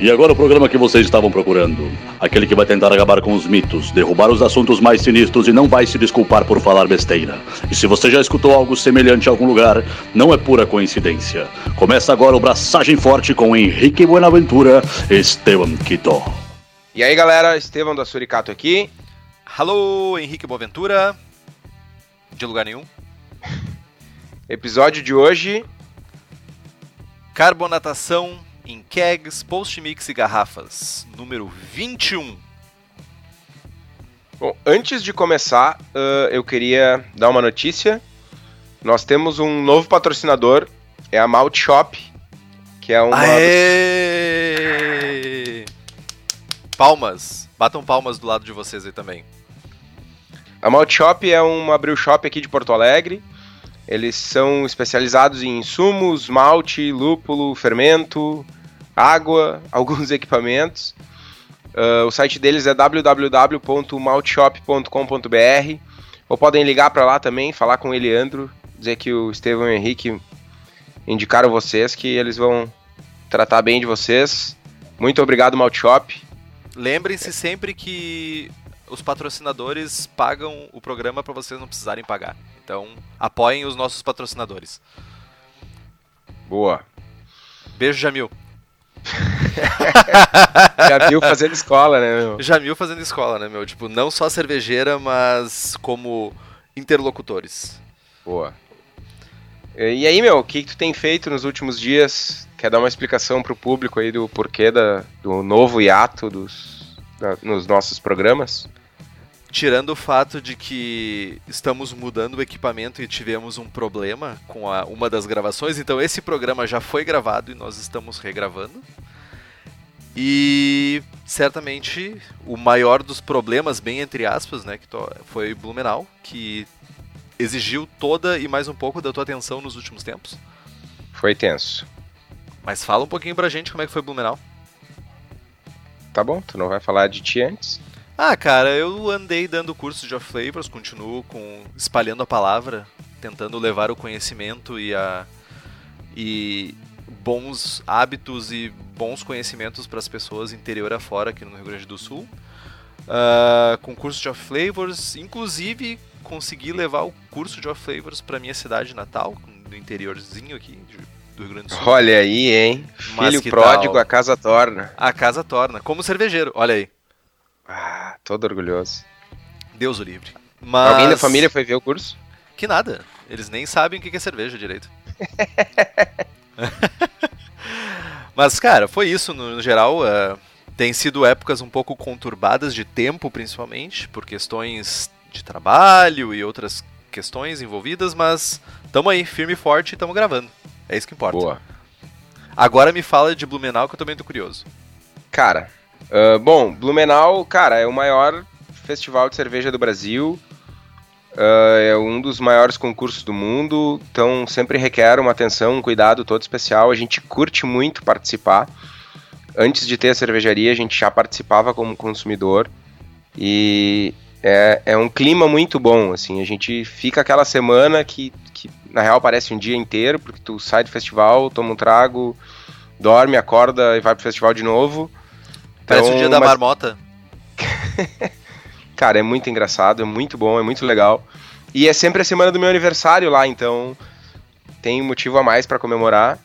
E agora o programa que vocês estavam procurando. Aquele que vai tentar acabar com os mitos, derrubar os assuntos mais sinistros e não vai se desculpar por falar besteira. E se você já escutou algo semelhante em algum lugar, não é pura coincidência. Começa agora o Braçagem Forte com Henrique Buenaventura e Esteban Quito. E aí galera, Esteban da Suricato aqui. Alô, Henrique Boaventura. De lugar nenhum. Episódio de hoje. Carbonatação em kegs, post-mix e garrafas. Número 21. Bom, antes de começar, uh, eu queria dar uma notícia. Nós temos um novo patrocinador, é a Malt Shop, que é uma. Aê! Palmas. Batam palmas do lado de vocês aí também. A Malt Shop é uma brew shop aqui de Porto Alegre. Eles são especializados em insumos, malte, lúpulo, fermento, água, alguns equipamentos. Uh, o site deles é www.maltshop.com.br ou podem ligar para lá também, falar com o Eliandro, dizer que o Estevão e o Henrique indicaram vocês, que eles vão tratar bem de vocês. Muito obrigado, Maltshop. Lembrem-se sempre que os patrocinadores pagam o programa para vocês não precisarem pagar. Então, apoiem os nossos patrocinadores. Boa. Beijo, Jamil. Jamil fazendo escola, né, meu? Jamil fazendo escola, né, meu? Tipo, não só cervejeira, mas como interlocutores. Boa. E aí, meu, o que, que tu tem feito nos últimos dias? Quer dar uma explicação pro público aí do porquê da, do novo hiato dos, da, nos nossos programas? Tirando o fato de que estamos mudando o equipamento e tivemos um problema com a, uma das gravações, então esse programa já foi gravado e nós estamos regravando. E certamente o maior dos problemas, bem entre aspas, né, que foi Blumenau, que exigiu toda e mais um pouco da tua atenção nos últimos tempos. Foi tenso. Mas fala um pouquinho pra gente como é que foi Blumenau. Tá bom, tu não vai falar de ti antes? Ah, cara, eu andei dando cursos de off flavors, continuo com espalhando a palavra, tentando levar o conhecimento e a e bons hábitos e bons conhecimentos para as pessoas interior afora aqui no Rio Grande do Sul. Uh, com curso de off flavors, inclusive consegui levar o curso de off flavors para minha cidade natal, no interiorzinho aqui do Rio Grande do Sul. Olha aí, hein? Filho pródigo, tal? a casa torna. A casa torna, como cervejeiro, olha aí. Ah, todo orgulhoso. Deus o livre. Mas... Alguém da família foi ver o curso? Que nada. Eles nem sabem o que é cerveja direito. Mas, cara, foi isso no, no geral. Uh, tem sido épocas um pouco conturbadas de tempo, principalmente, por questões de trabalho e outras questões envolvidas, mas tamo aí, firme e forte tamo gravando. É isso que importa. Boa. Agora me fala de Blumenau que eu também tô curioso. Cara, Uh, bom, Blumenau, cara, é o maior festival de cerveja do Brasil. Uh, é um dos maiores concursos do mundo, então sempre requer uma atenção, um cuidado todo especial. A gente curte muito participar. Antes de ter a cervejaria, a gente já participava como consumidor e é, é um clima muito bom. Assim, a gente fica aquela semana que, que na real parece um dia inteiro, porque tu sai do festival, toma um trago, dorme, acorda e vai pro festival de novo. Parece então, o dia da mas... marmota. Cara, é muito engraçado, é muito bom, é muito legal. E é sempre a semana do meu aniversário lá, então tem um motivo a mais para comemorar.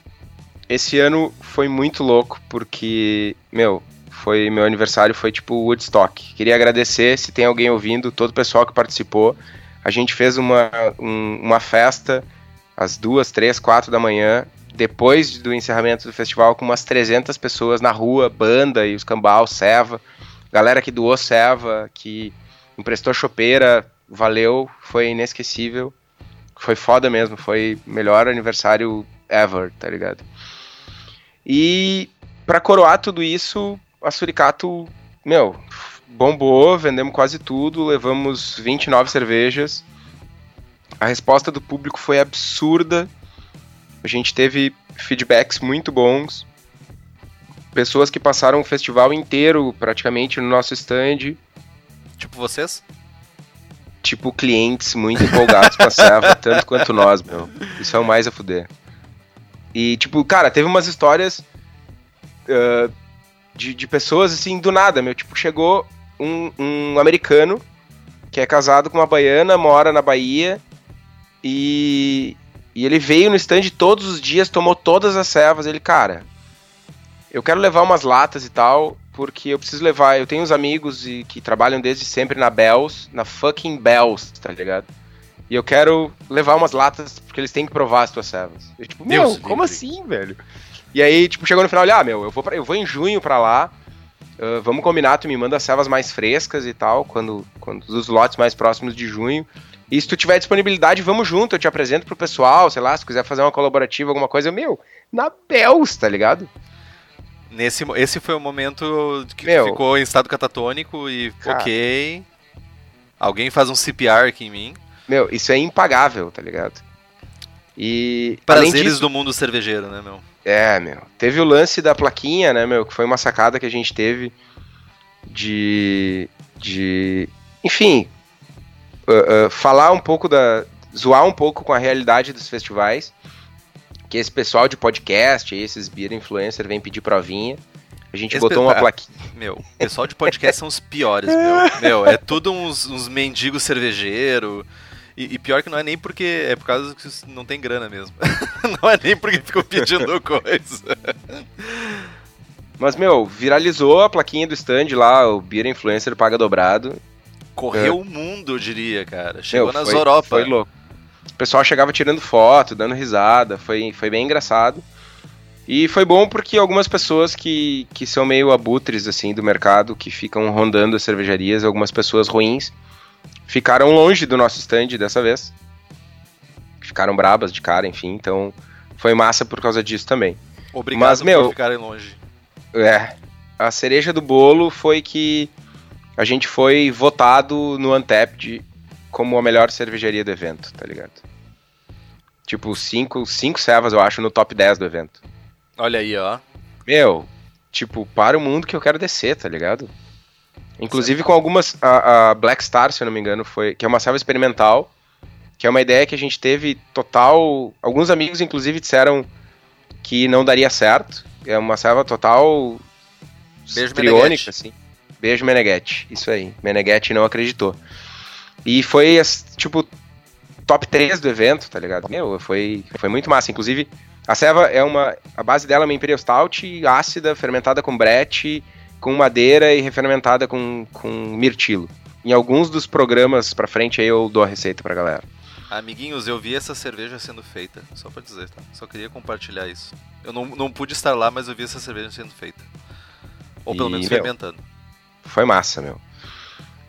Esse ano foi muito louco, porque, meu, foi meu aniversário foi tipo Woodstock. Queria agradecer, se tem alguém ouvindo, todo o pessoal que participou. A gente fez uma, um, uma festa às duas, três, quatro da manhã depois do encerramento do festival, com umas 300 pessoas na rua, banda e os cambal, Seva, galera que doou Seva, que emprestou chopeira, valeu, foi inesquecível, foi foda mesmo, foi melhor aniversário ever, tá ligado? E para coroar tudo isso, a Suricato, meu, bombou, vendemos quase tudo, levamos 29 cervejas. A resposta do público foi absurda a gente teve feedbacks muito bons. Pessoas que passaram o festival inteiro praticamente no nosso stand. Tipo vocês? Tipo clientes muito empolgados serva, tanto quanto nós, meu. Isso é o mais a fuder. E, tipo, cara, teve umas histórias uh, de, de pessoas assim do nada, meu. Tipo, chegou um, um americano que é casado com uma baiana, mora na Bahia e, e ele veio no stand todos os dias, tomou todas as servas. Ele, cara, eu quero levar umas latas e tal, porque eu preciso levar. Eu tenho uns amigos e, que trabalham desde sempre na Bells, na fucking Bells, tá ligado? E eu quero levar umas latas porque eles têm que provar as tuas servas. Eu, tipo, meu, Deus como livre. assim, velho? E aí, tipo, chegou no final, olha, ah, meu, eu vou, pra, eu vou em junho pra lá. ah, vamos combinar, tu me manda as servas mais frescas e tal, quando, quando os lotes mais próximos de junho. E se tu tiver disponibilidade, vamos junto, eu te apresento pro pessoal, sei lá, se quiser fazer uma colaborativa, alguma coisa, meu, na Bells, tá ligado? Nesse, esse foi o momento que Meu. ficou em estado catatônico e, Cara. ok. Alguém faz um CPR aqui em mim. Meu, isso é impagável, tá ligado? E Prazeres disso, do mundo cervejeiro, né, meu? É, meu. Teve o lance da plaquinha, né, meu? Que foi uma sacada que a gente teve de. de. Enfim. Ah, falar um pouco da. zoar um pouco com a realidade dos festivais. Que esse pessoal de podcast, esses beer influencer, vem pedir provinha. A gente Esse botou uma ah, plaquinha. Meu, pessoal de podcast são os piores, meu. Meu, é tudo uns, uns mendigos cervejeiro. E, e pior que não é nem porque. É por causa que não tem grana mesmo. não é nem porque ficam pedindo coisa. Mas, meu, viralizou a plaquinha do stand lá, o Beer Influencer paga dobrado. Correu o mundo, eu diria, cara. Chegou Meu, nas foi- Europa. Foi louco. O pessoal chegava tirando foto, dando risada, foi, foi bem engraçado. E foi bom porque algumas pessoas que, que são meio abutres, assim, do mercado, que ficam rondando as cervejarias, algumas pessoas ruins, ficaram longe do nosso stand dessa vez. Ficaram brabas de cara, enfim, então foi massa por causa disso também. Obrigado Mas, meu- por ficarem longe. É, a cereja do bolo foi que a gente foi votado no Untapped como a melhor cervejaria do evento, tá ligado? Tipo, cinco, cinco servas, eu acho, no top 10 do evento. Olha aí, ó. Meu, tipo, para o mundo que eu quero descer, tá ligado? Inclusive com algumas. A, a Black Star, se eu não me engano, foi. Que é uma serva experimental. Que é uma ideia que a gente teve total. Alguns amigos, inclusive, disseram que não daria certo. É uma serva total. Beijo, triônica, assim. Beijo, Meneghetti. Isso aí. Meneghetti não acreditou. E foi, tipo, top 3 do evento, tá ligado? Meu, foi, foi muito massa. Inclusive, a ceva é uma. A base dela é uma Imperial Stout ácida, fermentada com brete, com madeira e refermentada com, com mirtilo. Em alguns dos programas pra frente aí eu dou a receita pra galera. Amiguinhos, eu vi essa cerveja sendo feita. Só pra dizer, tá? Só queria compartilhar isso. Eu não, não pude estar lá, mas eu vi essa cerveja sendo feita. Ou pelo E, menos meu, fermentando. Foi massa, meu.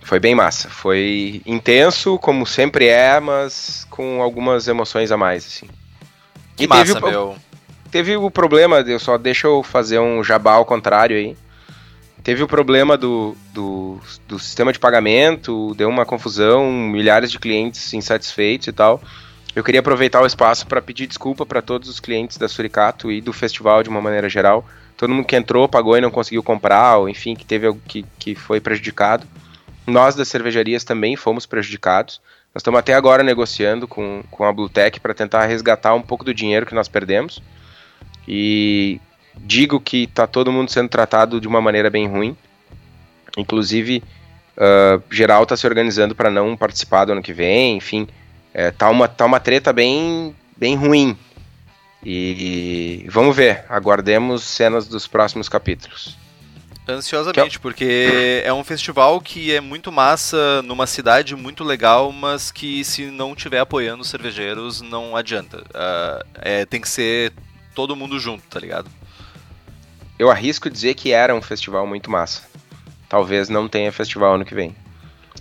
Foi bem massa. Foi intenso, como sempre é, mas com algumas emoções a mais, assim. Que E massa, teve o- meu. Teve o problema, eu só deixa eu fazer um jabá ao contrário aí. Teve o problema do, do, do sistema de pagamento, deu uma confusão, milhares de clientes insatisfeitos e tal. Eu queria aproveitar o espaço para pedir desculpa para todos os clientes da Suricato e do festival de uma maneira geral. Todo mundo que entrou, pagou e não conseguiu comprar, ou enfim, que teve algo que, que foi prejudicado. Nós das cervejarias também fomos prejudicados. Nós estamos até agora negociando com, com a Bluetech para tentar resgatar um pouco do dinheiro que nós perdemos. E digo que tá todo mundo sendo tratado de uma maneira bem ruim. Inclusive, ah, geral tá se organizando para não participar do ano que vem, enfim. É, tá, uma, tá uma treta bem, bem ruim. E vamos ver, aguardemos cenas dos próximos capítulos. Ansiosamente, porque é um festival que é muito massa, numa cidade muito legal, mas que se não tiver apoiando os cervejeiros, não adianta. Ah, é, tem que ser todo mundo junto, tá ligado? Eu arrisco dizer que era um festival muito massa. Talvez não tenha festival ano que vem.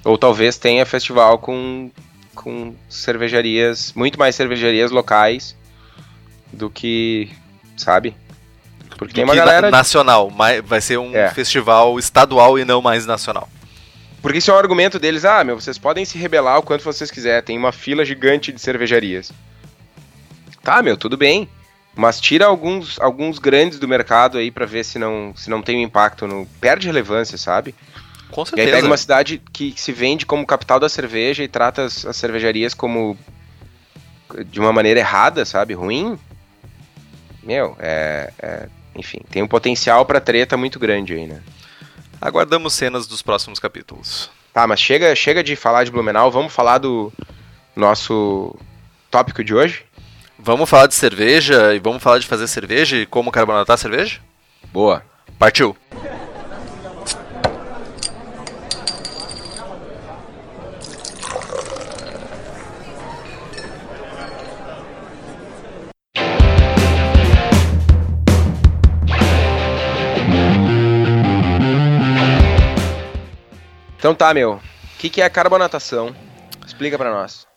Ou talvez tenha festival com, com cervejarias, muito mais cervejarias locais do que, sabe? Porque tem Do uma que na- galera. Nacional, mas vai ser um É. festival estadual e não mais nacional. Porque isso é o argumento deles, ah, meu, vocês podem se rebelar o quanto vocês quiserem, tem uma fila gigante de cervejarias. Tá, meu, tudo bem. Mas tira alguns, alguns grandes do mercado aí pra ver se não, se não tem um impacto no. Perde relevância, sabe? Com E aí certeza. pega uma cidade que se vende como capital da cerveja e trata as, as cervejarias como. de uma maneira errada, sabe? Ruim. Meu, é, é- enfim, tem um potencial para treta muito grande aí, né? Aguardamos cenas dos próximos capítulos. Tá, mas chega, chega de falar de Blumenau, vamos falar do nosso tópico de hoje? Vamos falar de cerveja e vamos falar de fazer cerveja e como carbonatar a cerveja? Boa. Partiu! Então tá, meu. O que, que é carbonatação? Explica para nós.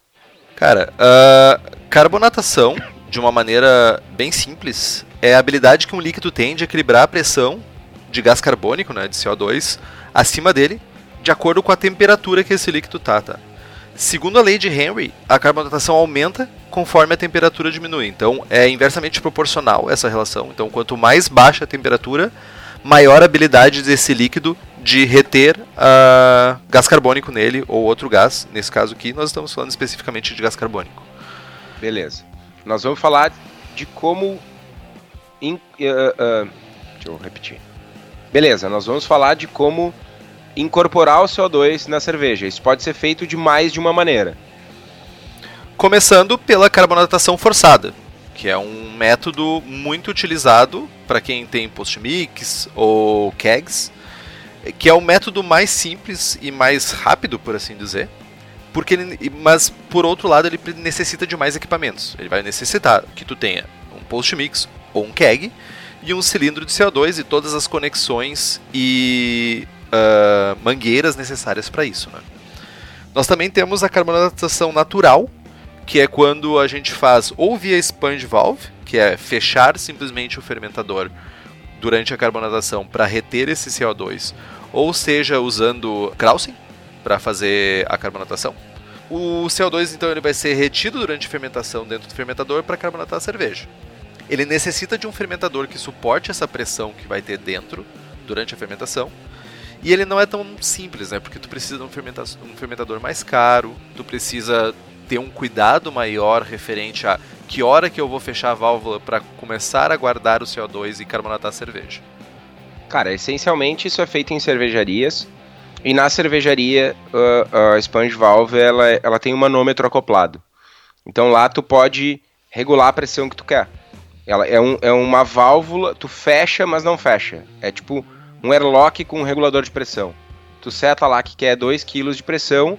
Cara, uh, carbonatação, de uma maneira bem simples, é a habilidade que um líquido tem de equilibrar a pressão de gás carbônico, né, de CO2, acima dele, de acordo com a temperatura que esse líquido tá, tá? Segundo a lei de Henry, a carbonatação aumenta conforme a temperatura diminui. Então, é inversamente proporcional essa relação. Então, quanto mais baixa a temperatura, maior a habilidade desse líquido de reter uh, gás carbônico nele ou outro gás. Nesse caso aqui, nós estamos falando especificamente de gás carbônico. Beleza. Nós vamos falar de como. In, uh, uh, deixa eu repetir. Beleza, nós vamos falar de como incorporar o CO2 na cerveja. Isso pode ser feito de mais de uma maneira. Começando pela carbonatação forçada, que é um método muito utilizado para quem tem post-mix ou kegs, que é o método mais simples e mais rápido, por assim dizer, porque ele, mas por outro lado ele necessita de mais equipamentos. Ele vai necessitar que tu tenha um post mix ou um keg e um cilindro de CO2 e todas as conexões e uh, mangueiras necessárias para isso. Né? Nós também temos a carbonatação natural, que é quando a gente faz ou via sponge valve, que é fechar simplesmente o fermentador durante a carbonatação para reter esse CO2, ou seja usando Krausen, para fazer a carbonatação. O CO2 então ele vai ser retido durante a fermentação dentro do fermentador para carbonatar a cerveja. Ele necessita de um fermentador que suporte essa pressão que vai ter dentro durante a fermentação. E ele não é tão simples, né? Porque tu precisa de um, fermentador mais caro, tu precisa ter um cuidado maior referente a que hora que eu vou fechar a válvula para começar a guardar o CO2 e carbonatar a cerveja. Cara, essencialmente isso é feito em cervejarias e na cervejaria, a, a sponge valve ela, ela tem um manômetro acoplado. Então lá tu pode regular a pressão que tu quer. Ela é, um, é uma válvula, tu fecha, mas não fecha. É tipo um airlock com um regulador de pressão. Tu seta lá que quer 2 kg de pressão,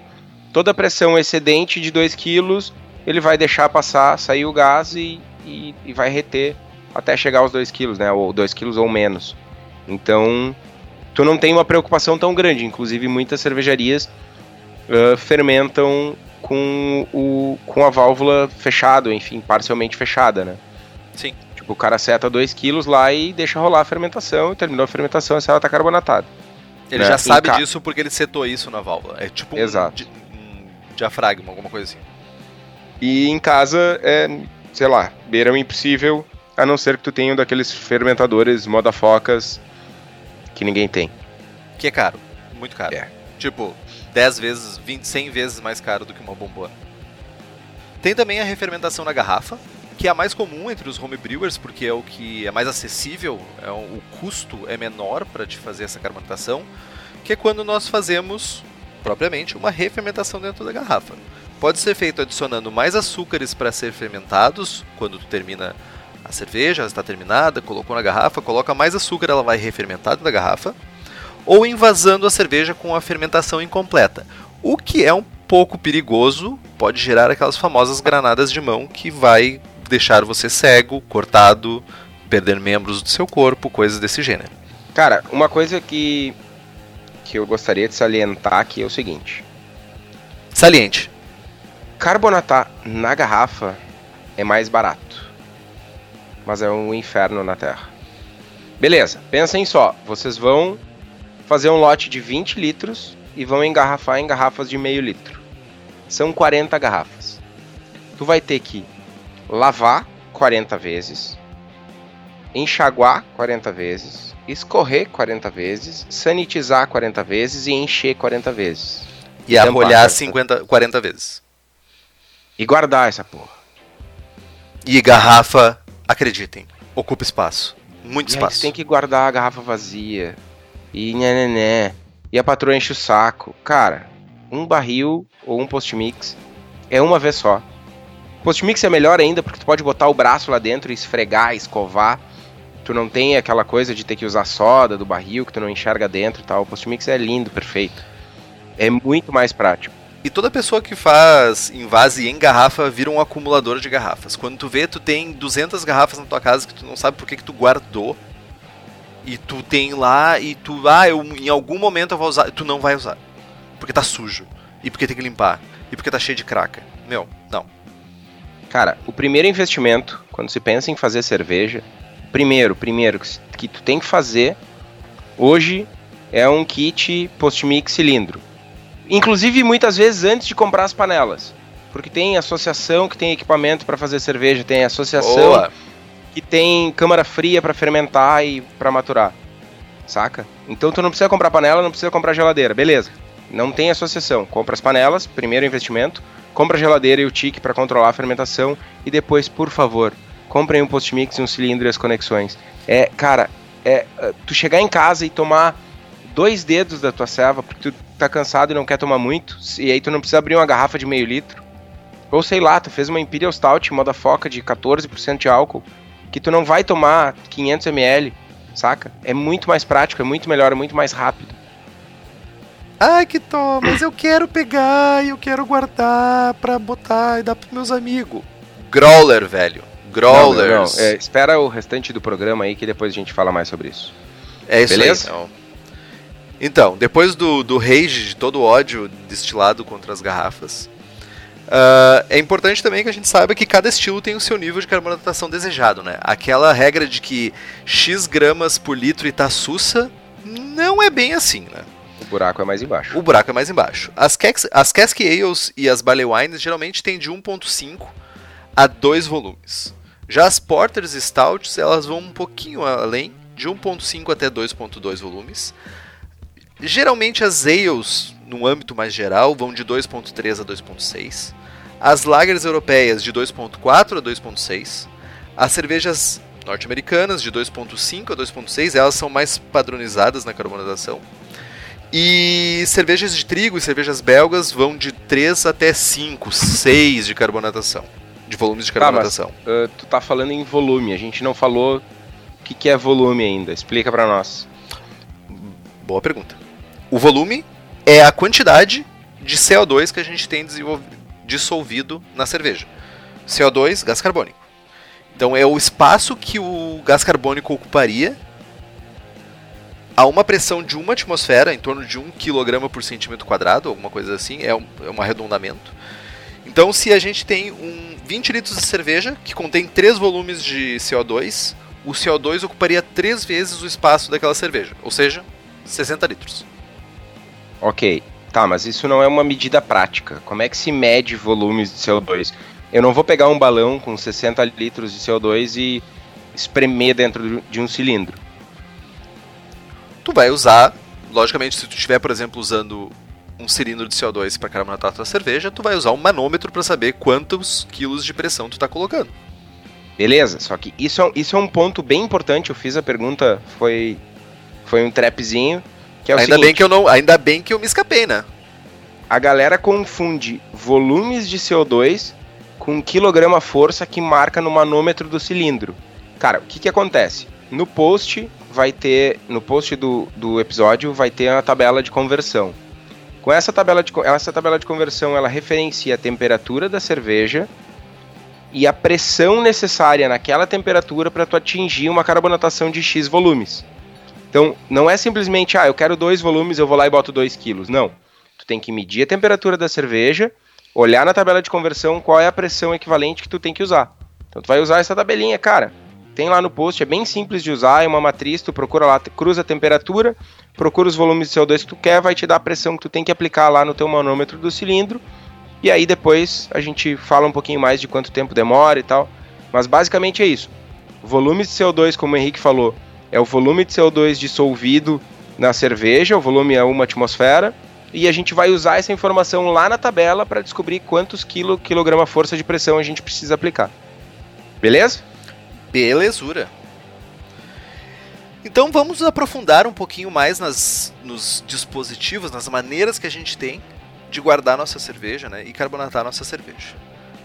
toda pressão excedente de 2 kg, ele vai deixar passar, sair o gás e, e, e vai reter até chegar aos 2 kg, né? Ou 2 kg ou menos. Então, tu não tem uma preocupação tão grande. Inclusive, muitas cervejarias uh, fermentam com, o, com a válvula fechada, enfim, parcialmente fechada, né? Sim. Tipo, o cara seta 2 quilos lá e deixa rolar a fermentação, e terminou a fermentação, essa ela tá carbonatada. Ele né? já sabe ca... disso porque ele setou isso na válvula. É tipo um, Exato. um diafragma, alguma coisa assim. E em casa é, sei lá, beira o impossível, a não ser que tu tenha um daqueles fermentadores moda focas que ninguém tem. Que é caro, muito caro. É. Tipo, 10 vezes, 20, 100 vezes mais caro do que uma bombona. Tem também a refermentação na garrafa, que é a mais comum entre os homebrewers, porque é o que é mais acessível, é o custo é menor para te fazer essa carbonatação, que é quando nós fazemos propriamente uma refermentação dentro da garrafa. Pode ser feito adicionando mais açúcares para ser fermentados quando tu termina a cerveja está terminada, colocou na garrafa, coloca mais açúcar, ela vai refermentar da garrafa, ou invasando a cerveja com a fermentação incompleta, o que é um pouco perigoso, pode gerar aquelas famosas granadas de mão que vai deixar você cego, cortado, perder membros do seu corpo, coisas desse gênero. Cara, uma coisa que que eu gostaria de salientar aqui é o seguinte. Saliente. Carbonatar na garrafa é mais barato mas é um inferno na Terra. Beleza, pensem só, vocês vão fazer um lote de 20 litros e vão engarrafar em garrafas de meio litro. São 40 garrafas. Tu vai ter que lavar 40 vezes, enxaguar 40 vezes, escorrer 40 vezes, sanitizar 40 vezes e encher 40 vezes. E, arrolhar 50, 40 vezes. E guardar essa porra. E garrafa acreditem, ocupa espaço. Muito E aí espaço. tu tem que guardar a garrafa vazia. E né, E a patroa enche o saco. Cara, um barril ou um post-mix é uma vez só. Post-mix é melhor ainda porque tu pode botar o braço lá dentro e esfregar, escovar. Tu não tem aquela coisa de ter que usar soda do barril que tu não enxerga dentro e tal. O post-mix é lindo, perfeito. É muito mais prático. E toda pessoa que faz invase em garrafa vira um acumulador de garrafas. Quando tu vê, tu tem 200 garrafas na tua casa que tu não sabe por que, que tu guardou. E tu tem lá e tu, ah, eu, em algum momento eu vou usar. Tu não vai usar. Porque tá sujo. E porque tem que limpar. E porque tá cheio de craca. Meu, não. Cara, o primeiro investimento, quando se pensa em fazer cerveja, primeiro, primeiro que tu tem que fazer hoje é um kit post-mix cilindro. Inclusive, muitas vezes antes de comprar as panelas. Porque tem associação que tem equipamento para fazer cerveja, tem associação Boa. que tem câmara fria para fermentar e para maturar. Saca? Então tu não precisa comprar panela, não precisa comprar geladeira, beleza. Não tem associação. Compra as panelas, primeiro investimento, compra a geladeira e o tique para controlar a fermentação e depois, por favor, comprem um post-mix, um cilindro e as conexões. É, cara, é uh, tu chegar em casa e tomar dois dedos da tua serva porque tu tá cansado e não quer tomar muito, e aí tu não precisa abrir uma garrafa de meio litro. Ou sei lá, tu fez uma Imperial Stout moda foca de 14% de álcool, que tu não vai tomar 500 ml, saca? É muito mais prático, é muito melhor, é muito mais rápido. Ai, que tó, mas eu quero pegar e eu quero guardar pra botar e dar pros meus amigos. Growler, velho. Growlers. Não, não, é, espera o restante do programa aí que depois a gente fala mais sobre isso. É isso Beleza? aí. Então. então, depois do, do rage, de todo o ódio destilado contra as garrafas, ah, é importante também que a gente saiba que cada estilo tem o seu nível de carbonatação desejado, né? Aquela regra de que X gramas por litro e tá sussa, não é bem assim, né? O buraco é mais embaixo. O buraco é mais embaixo. As, Cask, as Cask Ales e as Barley Wines geralmente têm de 1.5 a 2 volumes. Já as Porters Stouts, elas vão um pouquinho além, de 1.5 até 2.2 volumes. Geralmente as Ales, no âmbito mais geral, vão de 2.3 a 2.6. As Lagers europeias de 2.4 a 2.6. As cervejas norte-americanas de 2.5 a 2.6, elas são mais padronizadas na carbonatação. E cervejas de trigo e cervejas belgas vão de 3 até 5, 6 de carbonatação. De volumes de Tá, mas- carbonatação. Uh, tu tá falando em volume, a gente não falou o que, que é volume ainda. Explica pra nós. Boa pergunta. O volume é a quantidade de CO2 que a gente tem dissolvido na cerveja. CO2, gás carbônico. Então é o espaço que o gás carbônico ocuparia a uma pressão de uma atmosfera, em torno de 1 kg por centímetro quadrado, alguma coisa assim, é um, é um arredondamento. Então, se a gente tem um 20 litros de cerveja que contém 3 volumes de CO2, o CO2 ocuparia 3 vezes o espaço daquela cerveja, ou seja, 60 litros. Ok, tá, mas isso não é uma medida prática. Como é que se mede volumes de CO2? Eu não vou pegar um balão com 60 litros de CO2 e espremer dentro de um cilindro. Tu vai usar, logicamente, se tu estiver, por exemplo, usando um cilindro de CO2 para carbonatar a tua cerveja, tu vai usar um manômetro para saber quantos quilos de pressão tu está colocando. Beleza, só que isso é, isso é um ponto bem importante. Eu fiz a pergunta, foi, foi um trapzinho. Que é o ainda seguinte, bem que eu não, ainda bem que eu me escapei, né? a galera confunde volumes de CO2 com quilograma força que marca no manômetro do cilindro. Cara, o que que acontece? No post vai ter, no post do, do episódio vai ter a tabela de conversão. Com essa tabela de, essa tabela de conversão, ela referencia a temperatura da cerveja e a pressão necessária naquela temperatura para tu atingir uma carbonatação de X volumes. Então, não é simplesmente, ah, eu quero dois volumes, eu vou lá e boto 2 quilos. Não. Tu tem que medir a temperatura da cerveja, olhar na tabela de conversão qual é a pressão equivalente que tu tem que usar. Então tu vai usar essa tabelinha, cara. Tem lá no post, é bem simples de usar, é uma matriz, tu procura lá, cruza a temperatura, procura os volumes de CO2 que tu quer, vai te dar a pressão que tu tem que aplicar lá no teu manômetro do cilindro. E aí depois a gente fala um pouquinho mais de quanto tempo demora e tal. Mas basicamente é isso. Volumes de CO2, como o Henrique falou, é o volume de CO2 dissolvido na cerveja, o volume é uma atmosfera, e a gente vai usar essa informação lá na tabela para descobrir quantos quilo, quilograma força de pressão a gente precisa aplicar. Beleza? Belezura. Então vamos aprofundar um pouquinho mais nas, nos dispositivos, nas maneiras que a gente tem de guardar nossa cerveja né, e carbonatar nossa cerveja.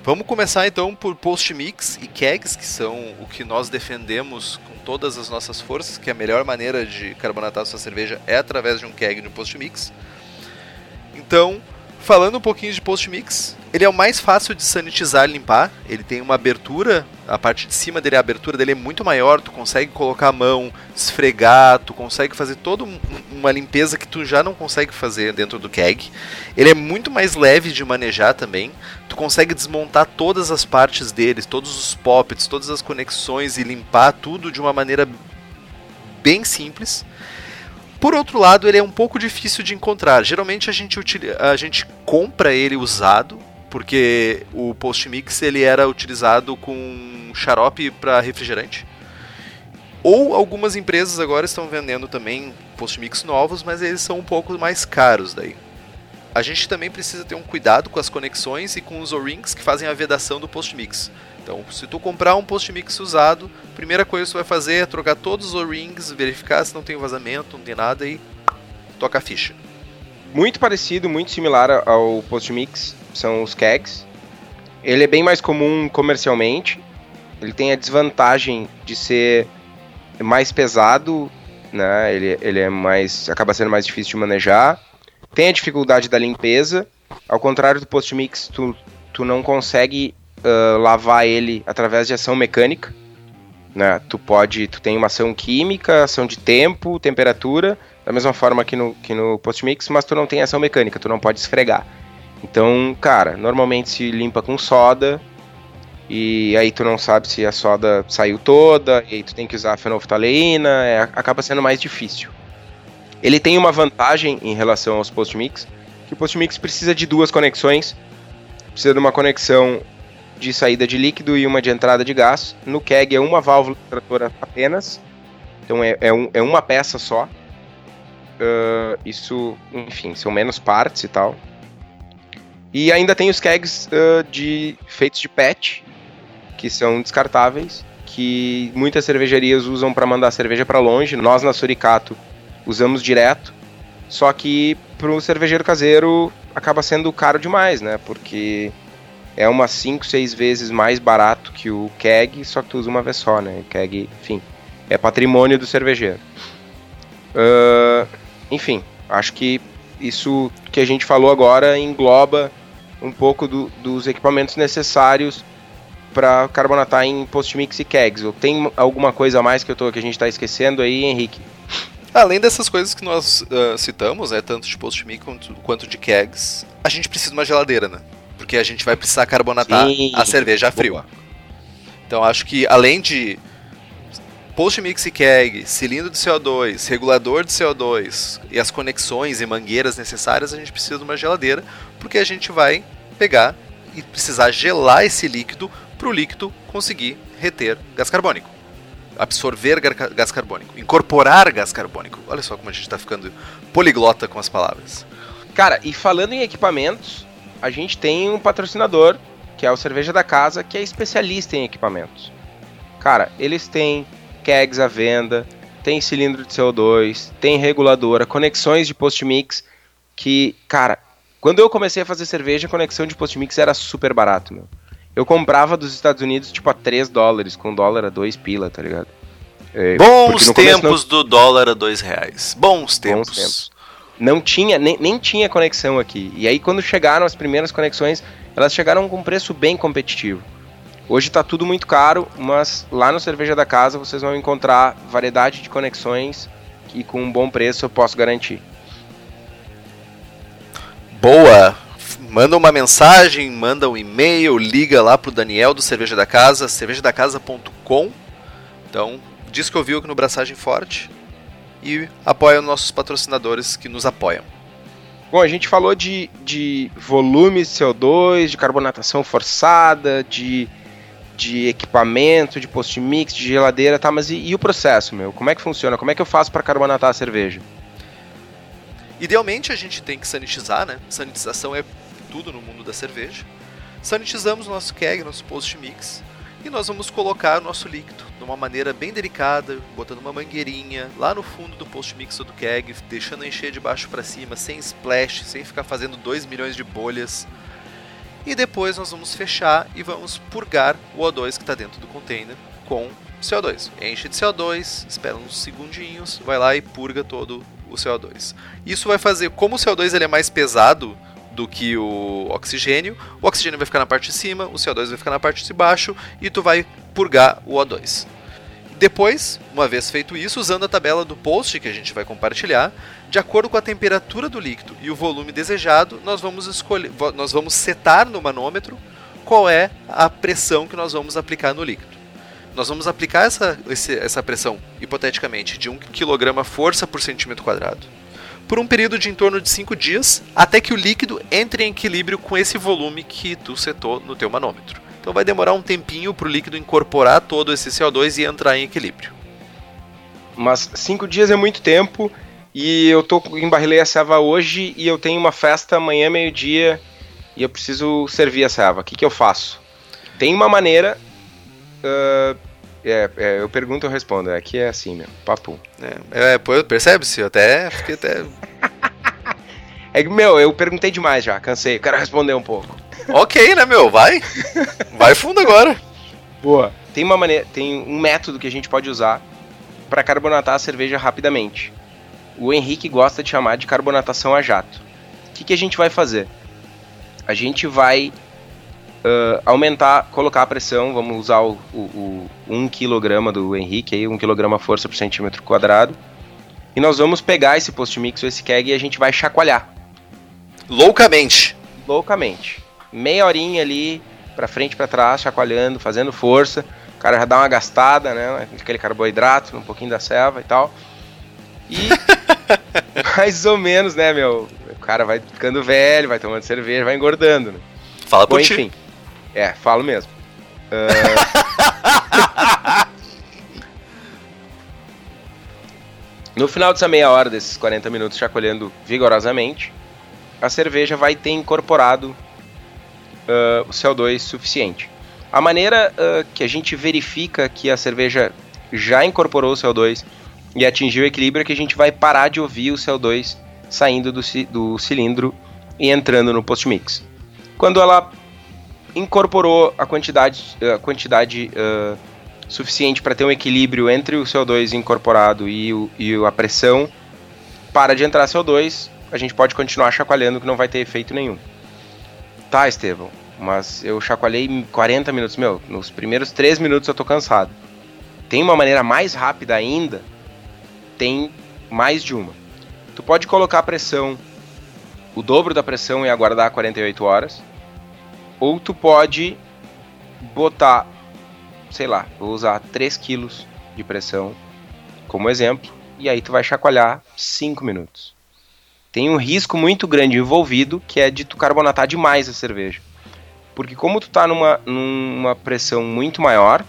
Vamos começar então por post-mix e kegs, que são o que nós defendemos com todas as nossas forças, que a melhor maneira de carbonatar sua cerveja é através de um keg de um post-mix. Então, falando um pouquinho de post-mix, ele é o mais fácil de sanitizar e limpar. Ele tem uma abertura, a parte de cima dele, a abertura dele é muito maior, tu consegue colocar a mão, esfregar, tu consegue fazer toda uma limpeza que tu já não consegue fazer dentro do keg. Ele é muito mais leve de manejar também. Tu consegue desmontar todas as partes dele, todos os poppets, todas as conexões e limpar tudo de uma maneira bem simples. Por outro lado, ele é um pouco difícil de encontrar. Geralmente a gente, a gente compra ele usado porque o post-mix ele era utilizado com xarope para refrigerante. Ou algumas empresas agora estão vendendo também post-mix novos, mas eles são um pouco mais caros daí. A gente também precisa ter um cuidado com as conexões e com os O-rings que fazem a vedação do post-mix. Então, se tu comprar um post-mix usado, a primeira coisa que tu vai fazer é trocar todos os O-rings, verificar se não tem vazamento, não tem nada e toca a ficha. Muito parecido, muito similar ao post-mix, são os kegs. Ele é bem mais comum comercialmente. Ele tem a desvantagem de ser mais pesado, né? Ele, ele é mais acaba sendo mais difícil de manejar. Tem a dificuldade da limpeza. Ao contrário do post mix, tu, tu não consegue uh, lavar ele através de ação mecânica. Né? Tu pode, tu tem uma ação química, ação de tempo, temperatura, da mesma forma que no, que no post mix, mas tu não tem ação mecânica, tu não pode esfregar. Então, cara, normalmente se limpa com soda e aí tu não sabe se a soda saiu toda, e aí tu tem que usar fenolftaleína, é, acaba sendo mais difícil. Ele tem uma vantagem em relação aos post-mix, que o post-mix precisa de duas conexões, precisa de uma conexão de saída de líquido e uma de entrada de gás. No keg é uma válvula extratora apenas, então é, é, um, é uma peça só. Uh, isso, enfim, são menos partes e tal. E ainda tem os kegs uh, de feitos de PET, que são descartáveis, que muitas cervejarias usam para mandar cerveja para longe. Nós na Suricato usamos direto, só que para o cervejeiro caseiro acaba sendo caro demais, né? Porque é umas 5, 6 vezes mais barato que o keg, só que tu usa uma vez só, né? O keg, enfim, é patrimônio do cervejeiro. Uh, enfim, acho que isso que a gente falou agora engloba um pouco do, dos equipamentos necessários para carbonatar em post-mix e kegs. Ou tem alguma coisa a mais que, eu tô, que a gente está esquecendo aí, Henrique? Além dessas coisas que nós uh, citamos, né, tanto de post-mix quanto, quanto, de kegs, a gente precisa de uma geladeira, né? Porque a gente vai precisar carbonatar Sim. a cerveja a frio. Boa. Então acho que além de post-mix e keg, cilindro de CO2, regulador de CO2 e as conexões e mangueiras necessárias, a gente precisa de uma geladeira, porque a gente vai pegar e precisar gelar esse líquido para o líquido conseguir reter gás carbônico. Absorver gás carbônico, incorporar gás carbônico. Olha só como a gente está ficando poliglota com as palavras. Cara, e falando em equipamentos, a gente tem um patrocinador, que é o Cerveja da Casa, que é especialista em equipamentos. Cara, eles têm kegs à venda, tem cilindro de CO2, tem reguladora, conexões de post-mix, que, cara, quando eu comecei a fazer cerveja, a conexão de post-mix era super barato, meu. Eu comprava dos Estados Unidos, tipo, a 3 dólares, com dólar a 2 pila, tá ligado? É, Bons tempos não... do dólar a 2 reais. Bons tempos. Bons tempos. Não tinha, nem, nem tinha conexão aqui. E aí, quando chegaram as primeiras conexões, elas chegaram com um preço bem competitivo. Hoje está tudo muito caro, mas lá no Cerveja da Casa vocês vão encontrar variedade de conexões e com um bom preço eu posso garantir. Boa! Manda uma mensagem, manda um e-mail, liga lá pro Daniel do Cerveja da Casa, cervejadacasa.com. Então, diz que ouviu aqui no Braçagem Forte e apoia os nossos patrocinadores que nos apoiam. Bom, a gente falou de, de volume de CO2, de carbonatação forçada, de, de equipamento, de post-mix, de geladeira, tá? Mas e, e, o processo, meu? Como é que funciona? Como é que eu faço para carbonatar a cerveja? Idealmente a gente tem que sanitizar, né? Sanitização é tudo no mundo da cerveja. Sanitizamos nosso keg, nosso post mix. e nós vamos colocar o nosso líquido de uma maneira bem delicada, botando uma mangueirinha lá no fundo do post mix do keg, deixando encher de baixo para cima, sem splash, sem ficar fazendo 2 milhões de bolhas. E depois nós vamos fechar e vamos purgar o O2 que está dentro do container com CO2. Enche de CO2, espera uns segundinhos, vai lá e purga todo o CO2. Isso vai fazer, como o CO2 ele é mais pesado, do que o oxigênio. O oxigênio vai ficar na parte de cima, o CO2 vai ficar na parte de baixo e tu vai purgar o O2. Depois, uma vez feito isso, usando a tabela do post que a gente vai compartilhar, de acordo com a temperatura do líquido e o volume desejado, nós vamos escolher, nós vamos setar no manômetro qual é a pressão que nós vamos aplicar no líquido. Nós vamos aplicar essa, essa pressão, hipoteticamente, de 1 kg força por centímetro quadrado por um período de em torno de 5 dias, até que o líquido entre em equilíbrio com esse volume que tu setou no teu manômetro. Então vai demorar um tempinho para o líquido incorporar todo esse CO2 e entrar em equilíbrio. Mas 5 dias é muito tempo e eu tô embarrilhei a ceva hoje e eu tenho uma festa amanhã meio-dia e eu preciso servir a ceva. O que, que eu faço? Tem uma maneira uh, é, é, eu pergunto, eu respondo. Aqui é assim, meu. Papo. É, é percebe-se? Eu até fiquei até. é que, meu, eu perguntei demais já, cansei. Quero responder um pouco. ok, né, meu? Vai. Vai fundo agora. Boa. Tem uma maneira, tem um método que a gente pode usar para carbonatar a cerveja rapidamente. O Henrique gosta de chamar de carbonatação a jato. O que, que a gente vai fazer? A gente vai uh, aumentar, colocar a pressão, vamos usar o, o, o 1 kg do Henrique, aí, 1 kg força por centímetro quadrado. E nós vamos pegar esse post-mix ou esse keg e a gente vai chacoalhar. Loucamente. Loucamente. Meia horinha ali, pra frente e pra trás, chacoalhando, fazendo força. O cara já dá uma gastada, né? Aquele carboidrato, um pouquinho da selva e tal. E mais ou menos, né, meu? O cara vai ficando velho, vai tomando cerveja, vai engordando, né? Fala por Bom, enfim. Ti. É, falo mesmo. Uh... no final dessa meia hora, desses 40 minutos chacoalhando vigorosamente, a cerveja vai ter incorporado uh, o CO2 suficiente. A maneira uh, que a gente verifica que a cerveja já incorporou o CO2 e atingiu o equilíbrio é que a gente vai parar de ouvir o CO2 saindo do, do cilindro e entrando no post-mix. Quando ela incorporou a quantidade, a quantidade uh, suficiente para ter um equilíbrio entre o CO2 incorporado e, o, e a pressão, para de entrar CO2, a gente pode continuar chacoalhando que não vai ter efeito nenhum. Tá, Estevão, mas eu chacoalhei 40 minutos. Meu, nos primeiros 3 minutos eu tô cansado. Tem uma maneira mais rápida ainda? Tem mais de uma. Tu pode colocar a pressão, o dobro da pressão e aguardar 48 horas ou tu pode botar, sei lá, vou usar 3 kg de pressão como exemplo, e aí tu vai chacoalhar 5 minutos. Tem um risco muito grande envolvido, que é de tu carbonatar demais a cerveja. Porque como tu tá numa, numa pressão muito maior,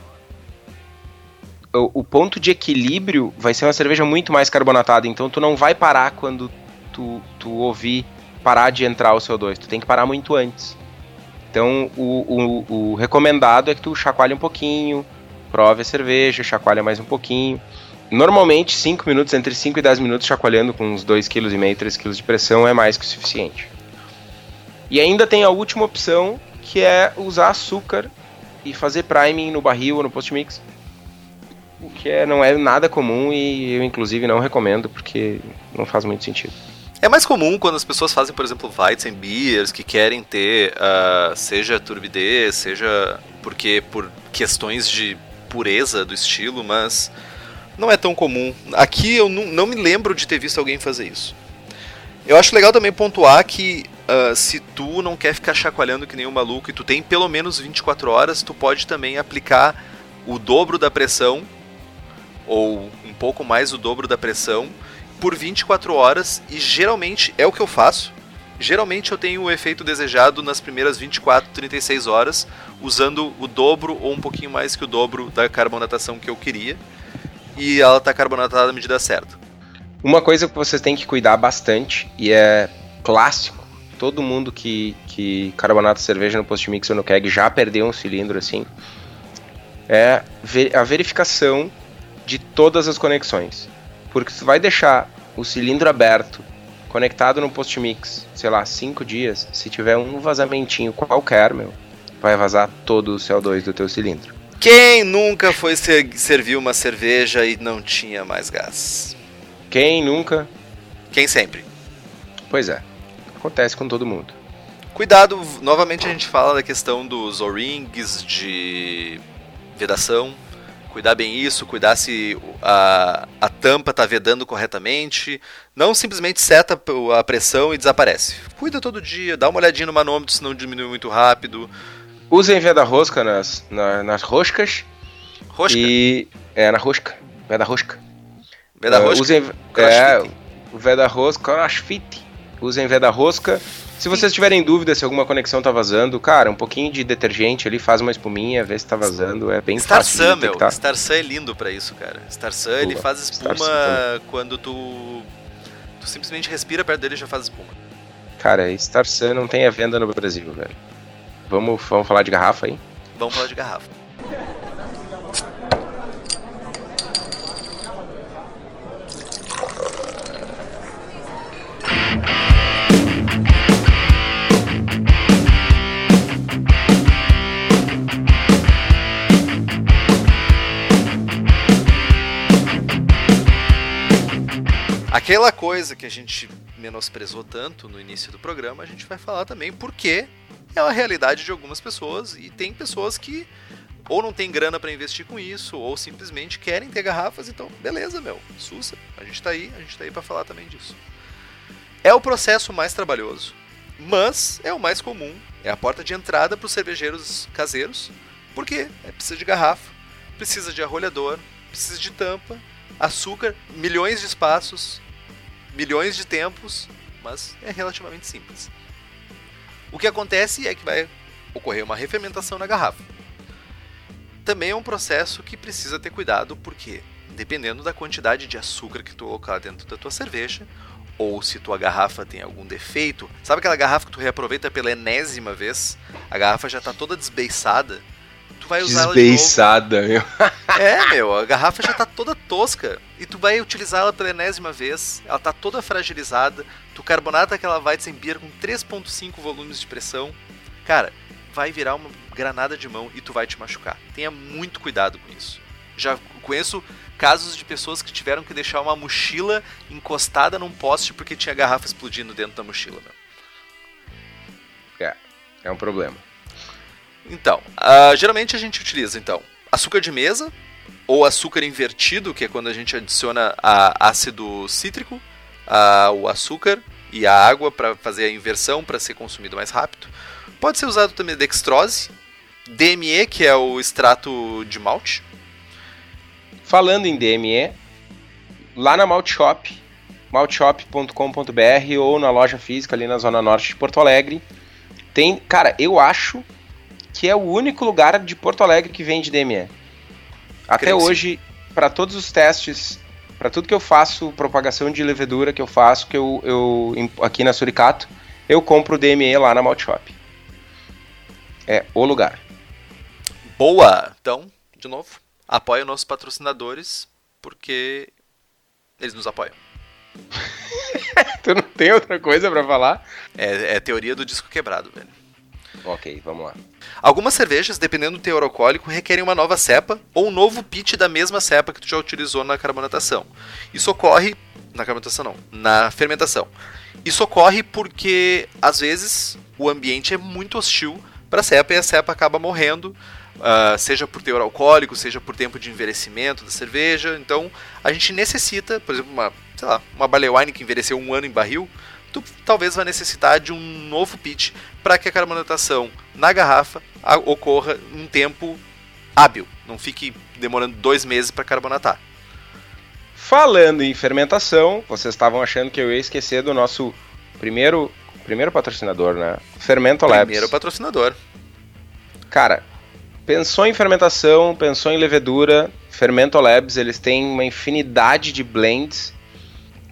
o, o ponto de equilíbrio vai ser uma cerveja muito mais carbonatada, então tu não vai parar quando tu, tu ouvir parar de entrar o CO2, tu tem que parar muito antes. Então, o, o, o, recomendado é que tu chacoalhe um pouquinho, prove a cerveja, chacoalha mais um pouquinho. Normalmente, 5 minutos, entre 5 e 10 minutos chacoalhando com uns 2,5 kg, 3 kg de pressão é mais que o suficiente. E ainda tem a última opção, que é usar açúcar e fazer priming no barril ou no post-mix. O que é, não é nada comum e eu, inclusive, não recomendo, porque não faz muito sentido. É mais comum quando as pessoas fazem, por exemplo, Weizenbiers, que querem ter, uh, seja turbidez, seja porque por questões de pureza do estilo, mas não é tão comum. Aqui eu não, não me lembro de ter visto alguém fazer isso. Eu acho legal também pontuar que uh, se tu não quer ficar chacoalhando que nem um maluco e tu tem pelo menos 24 horas, tu pode também aplicar o dobro da pressão ou um pouco mais o dobro da pressão por 24 horas e geralmente é o que eu faço. Geralmente eu tenho o efeito desejado nas primeiras 24, 36 horas, usando o dobro ou um pouquinho mais que o dobro da carbonatação que eu queria. E ela está carbonatada na medida certa. Uma coisa que vocês têm que cuidar bastante, e é clássico, todo mundo que, que carbonata cerveja no post-mix ou no keg já perdeu um cilindro assim, é a verificação de todas as conexões. Porque se vai deixar o cilindro aberto, conectado no post mix, sei lá, cinco dias, se tiver um vazamentinho qualquer, meu, vai vazar todo o CO2 do teu cilindro. Quem nunca foi ser, servir uma cerveja e não tinha mais gás? Quem nunca? Quem sempre? Pois é. Acontece com todo mundo. Cuidado, novamente a gente fala da questão dos O-rings, de vedação. Cuidar bem isso, cuidar se a, a tampa está vedando corretamente. Não simplesmente seta a pressão e desaparece. Cuida todo dia, dá uma olhadinha no manômetro se não diminui muito rápido. Usem veda-rosca nas, na, nas roscas. Rosca? E, é, na rosca. Veda-rosca. Veda-rosca? Uh, usem, é, o veda-rosca, crossfit. Usem veda-rosca se vocês tiverem dúvida se alguma conexão tá vazando, cara, um pouquinho de detergente ali, faz uma espuminha, vê se tá vazando, é bem Star fácil. Sun, meu, Star Sun é lindo para isso, cara. Star Sun, ele faz espuma quando tu, tu simplesmente respira perto dele e já faz espuma. Cara, Star Sun não tem a venda no Brasil, velho. Vamos, vamos falar de garrafa aí? Vamos falar de garrafa. Aquela coisa que a gente menosprezou tanto no início do programa, a gente vai falar também porque é a realidade de algumas pessoas e tem pessoas que ou não tem grana para investir com isso, ou simplesmente querem ter garrafas, então beleza, meu, sussa, a gente tá aí, a gente tá aí para falar também disso. É o processo mais trabalhoso, mas é o mais comum, é a porta de entrada para os cervejeiros caseiros, porque é, precisa de garrafa, precisa de arrolhador, precisa de tampa, açúcar, milhões de espaços, milhões de tempos, mas é relativamente simples. O que acontece é que vai ocorrer uma refermentação na garrafa. Também é um processo que precisa ter cuidado porque, dependendo da quantidade de açúcar que tu colocar dentro da tua cerveja, ou se tua garrafa tem algum defeito, sabe aquela garrafa que tu reaproveita pela enésima vez? A garrafa já está toda desbeiçada tu vai usar Desbeiçada, ela de novo. meu. É, meu, a garrafa já tá toda tosca e tu vai utilizar ela pela enésima vez, ela tá toda fragilizada, tu carbonata aquela Weizenbier com 3.5 volumes de pressão. Cara, vai virar uma granada de mão e tu vai te machucar. Tenha muito cuidado com isso. Já conheço casos de pessoas que tiveram que deixar uma mochila encostada num poste porque tinha garrafa explodindo dentro da mochila, meu. É, é um problema. Então, uh, geralmente a gente utiliza então açúcar de mesa ou açúcar invertido, que é quando a gente adiciona a ácido cítrico, uh, o açúcar e a água para fazer a inversão para ser consumido mais rápido. Pode ser usado também dextrose, DME, que é o extrato de malte. Falando em DME, lá na Malt Shop, maltshop.com.br ou na loja física ali na zona norte de Porto Alegre, tem, cara, eu acho que é o único lugar de Porto Alegre que vende DME. Até hoje, para todos os testes, para tudo que eu faço, propagação de levedura que eu faço, que eu, eu aqui na Suricato, eu compro DME lá na Malt Shop. É o lugar. Boa! Então, de novo, apoia os nossos patrocinadores, porque eles nos apoiam. tu não tem outra coisa para falar? É, é teoria do disco quebrado, velho. Ok, vamos lá. Algumas cervejas, dependendo do teor alcoólico, requerem uma nova cepa ou um novo pitch da mesma cepa que tu já utilizou na carbonatação. Isso ocorre na carbonatação não, na fermentação. Isso ocorre porque às vezes o ambiente é muito hostil para a cepa e a cepa acaba morrendo, uh, seja por teor alcoólico, seja por tempo de envelhecimento da cerveja. Então a gente necessita, por exemplo, uma, sei lá, uma barley wine que envelheceu um ano em barril, tu talvez vá necessitar de um novo pitch para que a carbonatação na garrafa ocorra um tempo hábil, não fique demorando dois meses para carbonatar. Falando em fermentação, vocês estavam achando que eu ia esquecer do nosso primeiro primeiro patrocinador, né? Fermento Labs. Primeiro patrocinador. Cara, pensou em fermentação, pensou em levedura, Fermento Labs, eles têm uma infinidade de blends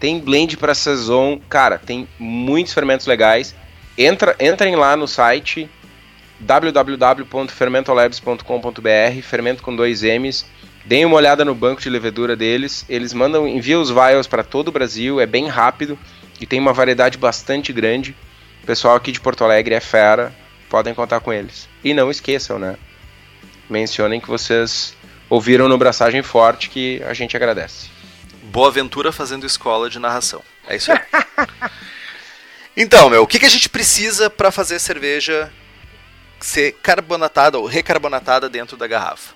tem blend para saison, cara, tem muitos fermentos legais. Entra, entrem lá no site www.fermentolabs.com.br, fermento com dois M's. Deem uma olhada no banco de levedura deles. Eles mandam, enviam os vials para todo o Brasil, é bem rápido e tem uma variedade bastante grande. O pessoal aqui de Porto Alegre é fera, podem contar com eles. E não esqueçam, né? Mencionem que vocês ouviram no Braçagem Forte que a gente agradece. Boa Ventura fazendo escola de narração. É isso aí. então, meu, o que, que a gente precisa para fazer cerveja ser carbonatada ou recarbonatada dentro da garrafa?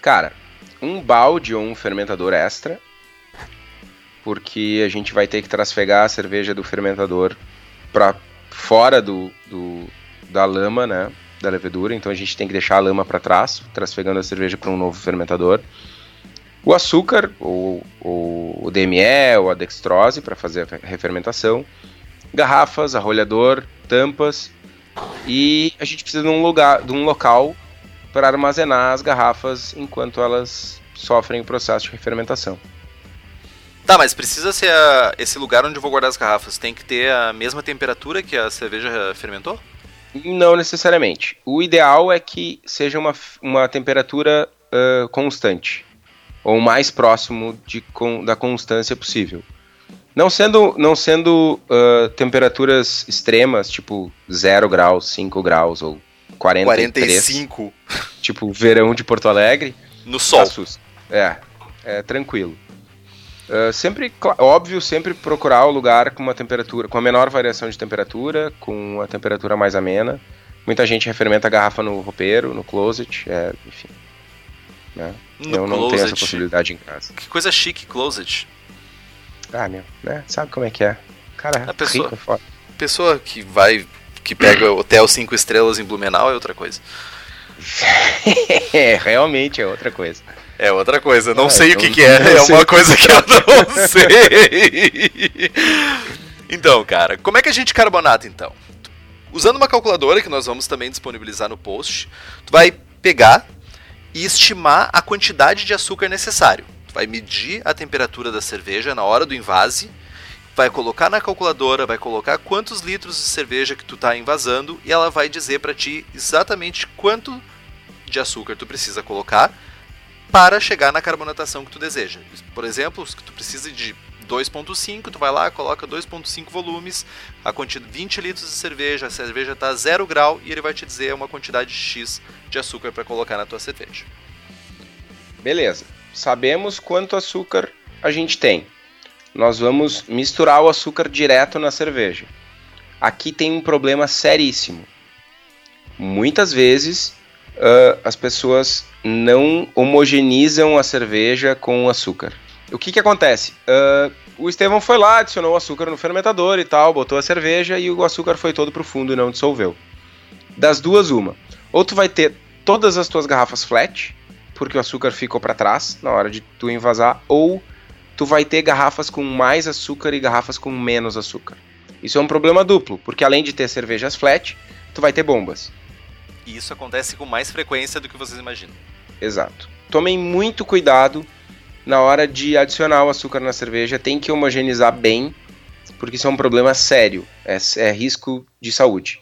Cara, um balde ou um fermentador extra, porque a gente vai ter que trasfegar a cerveja do fermentador para fora do, do, da lama, né, da levedura, então a gente tem que deixar a lama para trás, trasfegando a cerveja para um novo fermentador. O açúcar, ou, ou o DME, ou a dextrose para fazer a refermentação. Garrafas, arrolhador, tampas. E a gente precisa de um, lugar, de um local para armazenar as garrafas enquanto elas sofrem o processo de refermentação. Tá, mas precisa ser a, esse lugar onde eu vou guardar as garrafas. Tem que ter a mesma temperatura que a cerveja fermentou? Não necessariamente. O ideal é que seja uma, uma temperatura uh, constante ou mais próximo de, com, da constância possível. Não sendo, não sendo uh, temperaturas extremas, tipo 0 graus, 5 graus ou 43, 45. Tipo verão de Porto Alegre. No sol. É, é tranquilo. Uh, sempre, óbvio, sempre procurar o lugar com uma temperatura, com a menor variação de temperatura, com a temperatura mais amena. Muita gente refermenta a garrafa no roupeiro, no closet, é, enfim. Né? No eu não closet. tenho essa possibilidade em casa. Que coisa chique, closet. Ah, meu, né? Sabe como é que é? Cara, A pessoa- rico, foda. Pessoa que vai, que pega hotel 5 estrelas em Blumenau é outra coisa. é, realmente é outra coisa. É outra coisa, não É, sei o que, que é, é uma coisa que eu não sei. Então, cara, como é que a gente carbonata então? Usando uma calculadora que nós vamos também disponibilizar no post, tu vai pegar e estimar a quantidade de açúcar necessário. Vai medir a temperatura da cerveja na hora do invase, vai colocar na calculadora, vai colocar quantos litros de cerveja que tu tá envasando e ela vai dizer para ti exatamente quanto de açúcar tu precisa colocar para chegar na carbonatação que tu deseja. Por exemplo, se tu precisa de 2.5, tu vai lá, coloca 2.5 volumes, a quantidade 20 litros de cerveja, a cerveja está a 0 grau e ele vai te dizer uma quantidade X de açúcar para colocar na tua cerveja. Beleza. Sabemos quanto açúcar a gente tem. Nós vamos misturar o açúcar direto na cerveja. Aqui tem um problema seríssimo. Muitas vezes ah, as pessoas não homogeneizam a cerveja com o açúcar. O que, que acontece? Ah, o Estevão foi lá, adicionou o açúcar no fermentador e tal, botou a cerveja e o açúcar foi todo pro fundo e não dissolveu. Das duas, uma. Ou tu vai ter todas as tuas garrafas flat, porque o açúcar ficou para trás na hora de tu envasar, ou tu vai ter garrafas com mais açúcar e garrafas com menos açúcar. Isso é um problema duplo, porque além de ter cervejas flat, tu vai ter bombas. E isso acontece com mais frequência do que vocês imaginam. Exato. Tomem muito cuidado na hora de adicionar o açúcar na cerveja, tem que homogeneizar bem, porque isso é um problema sério, é, é risco de saúde.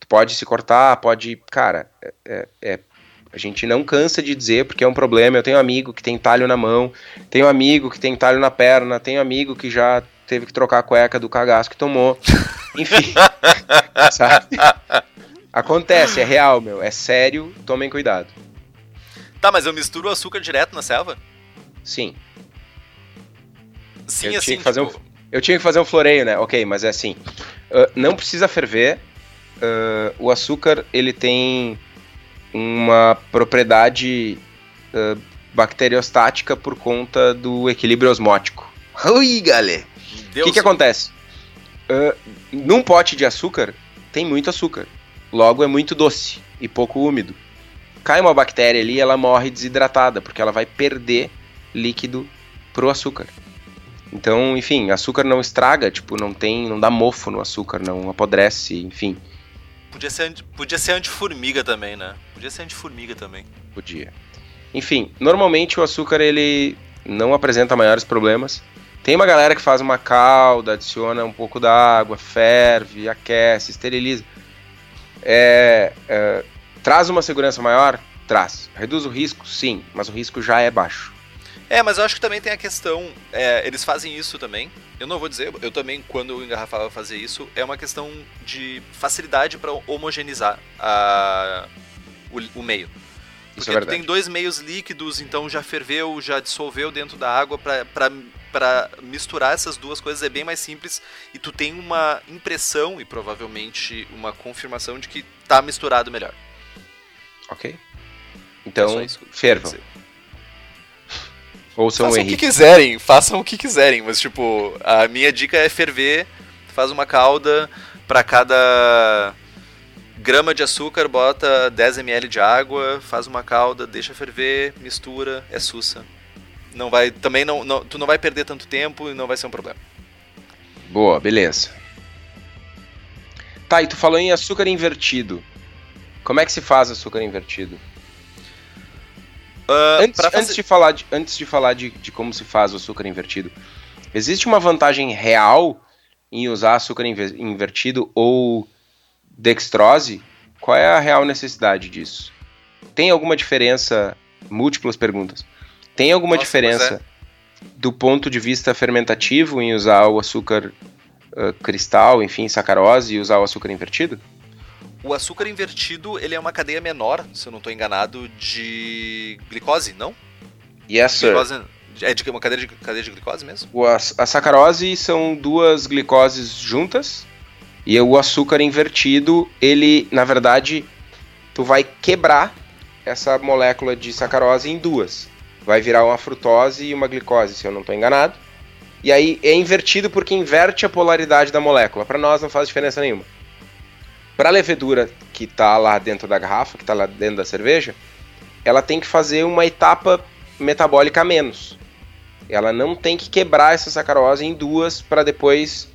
Tu pode se cortar, pode. Cara, é- é- é- a gente não cansa de dizer porque é um problema. Eu tenho amigo que tem talho na mão, tenho amigo que tem talho na perna, tenho amigo que já teve que trocar a cueca do cagaço que tomou. Enfim, sabe? Acontece, é real, meu, é sério, tomem cuidado. Tá, mas eu misturo o açúcar direto na selva? Sim. Sim, Eu tinha assim, que fazer tipo, Eu tinha que fazer um floreio, né? Ok, mas é assim. ah, não precisa ferver. ah, o açúcar ele tem uma propriedade ah, bacteriostática por conta do equilíbrio osmótico. Ui, galera! O que, que acontece? Ah, num pote de açúcar tem muito açúcar. Logo é muito doce e pouco úmido. Cai uma bactéria ali, ela morre desidratada, porque ela vai perder líquido pro açúcar. Então, enfim, açúcar não estraga, tipo, não tem, não dá mofo no açúcar, não apodrece, enfim, Podia ser, podia ser anti-formiga também, né? Podia ser anti-formiga também. podia. Enfim, normalmente o açúcar ele não apresenta maiores problemas. Tem uma galera que faz uma calda, adiciona um pouco d'água, ferve, aquece, esteriliza. é, é, traz uma segurança maior? Traz. Reduz o risco? Sim, mas o risco já é baixo. É, mas eu acho que também tem a questão. É, eles fazem isso também. Eu não vou dizer, eu também, quando eu engarrafava fazer isso, é uma questão de facilidade para homogeneizar a, o, o meio. Porque é tu tem dois meios líquidos, então já ferveu, já dissolveu dentro da água para misturar essas duas coisas é bem mais simples e tu tem uma impressão e provavelmente uma confirmação de que tá misturado melhor. Ok. Então, é fervam. Ou são façam o que quiserem, façam o que quiserem, mas tipo, a minha dica é ferver, faz uma calda para cada grama de açúcar, bota 10 ml de água, faz uma calda, deixa ferver, mistura, é sussa. Não vai, também não, não, tu não vai perder tanto tempo e não vai ser um problema. Boa, beleza. Tá, e tu falou em açúcar invertido. Como é que se faz açúcar invertido? Uh, antes, fazer... antes, de falar, de, antes de, falar de, de como se faz o açúcar invertido, existe uma vantagem real em usar açúcar invertido ou dextrose? Qual é a real necessidade disso? Tem alguma diferença? Múltiplas perguntas. Tem alguma Nossa, diferença é. do ponto de vista fermentativo em usar o açúcar uh, cristal, enfim, sacarose e usar o açúcar invertido? O açúcar invertido, ele é uma cadeia menor, se eu não estou enganado, de glicose, não? Yes, sir. Glicose, é de uma cadeia de, cadeia de glicose mesmo? O, a, a sacarose são duas glicoses juntas, e o açúcar invertido, ele, na verdade, tu vai quebrar essa molécula de sacarose em duas. Vai virar uma frutose e uma glicose, se eu não estou enganado. E aí é invertido porque inverte a polaridade da molécula. Para nós não faz diferença nenhuma. Para a levedura que está lá dentro da garrafa, que está lá dentro da cerveja, ela tem que fazer uma etapa metabólica a menos. Ela não tem que quebrar essa sacarose em duas para depois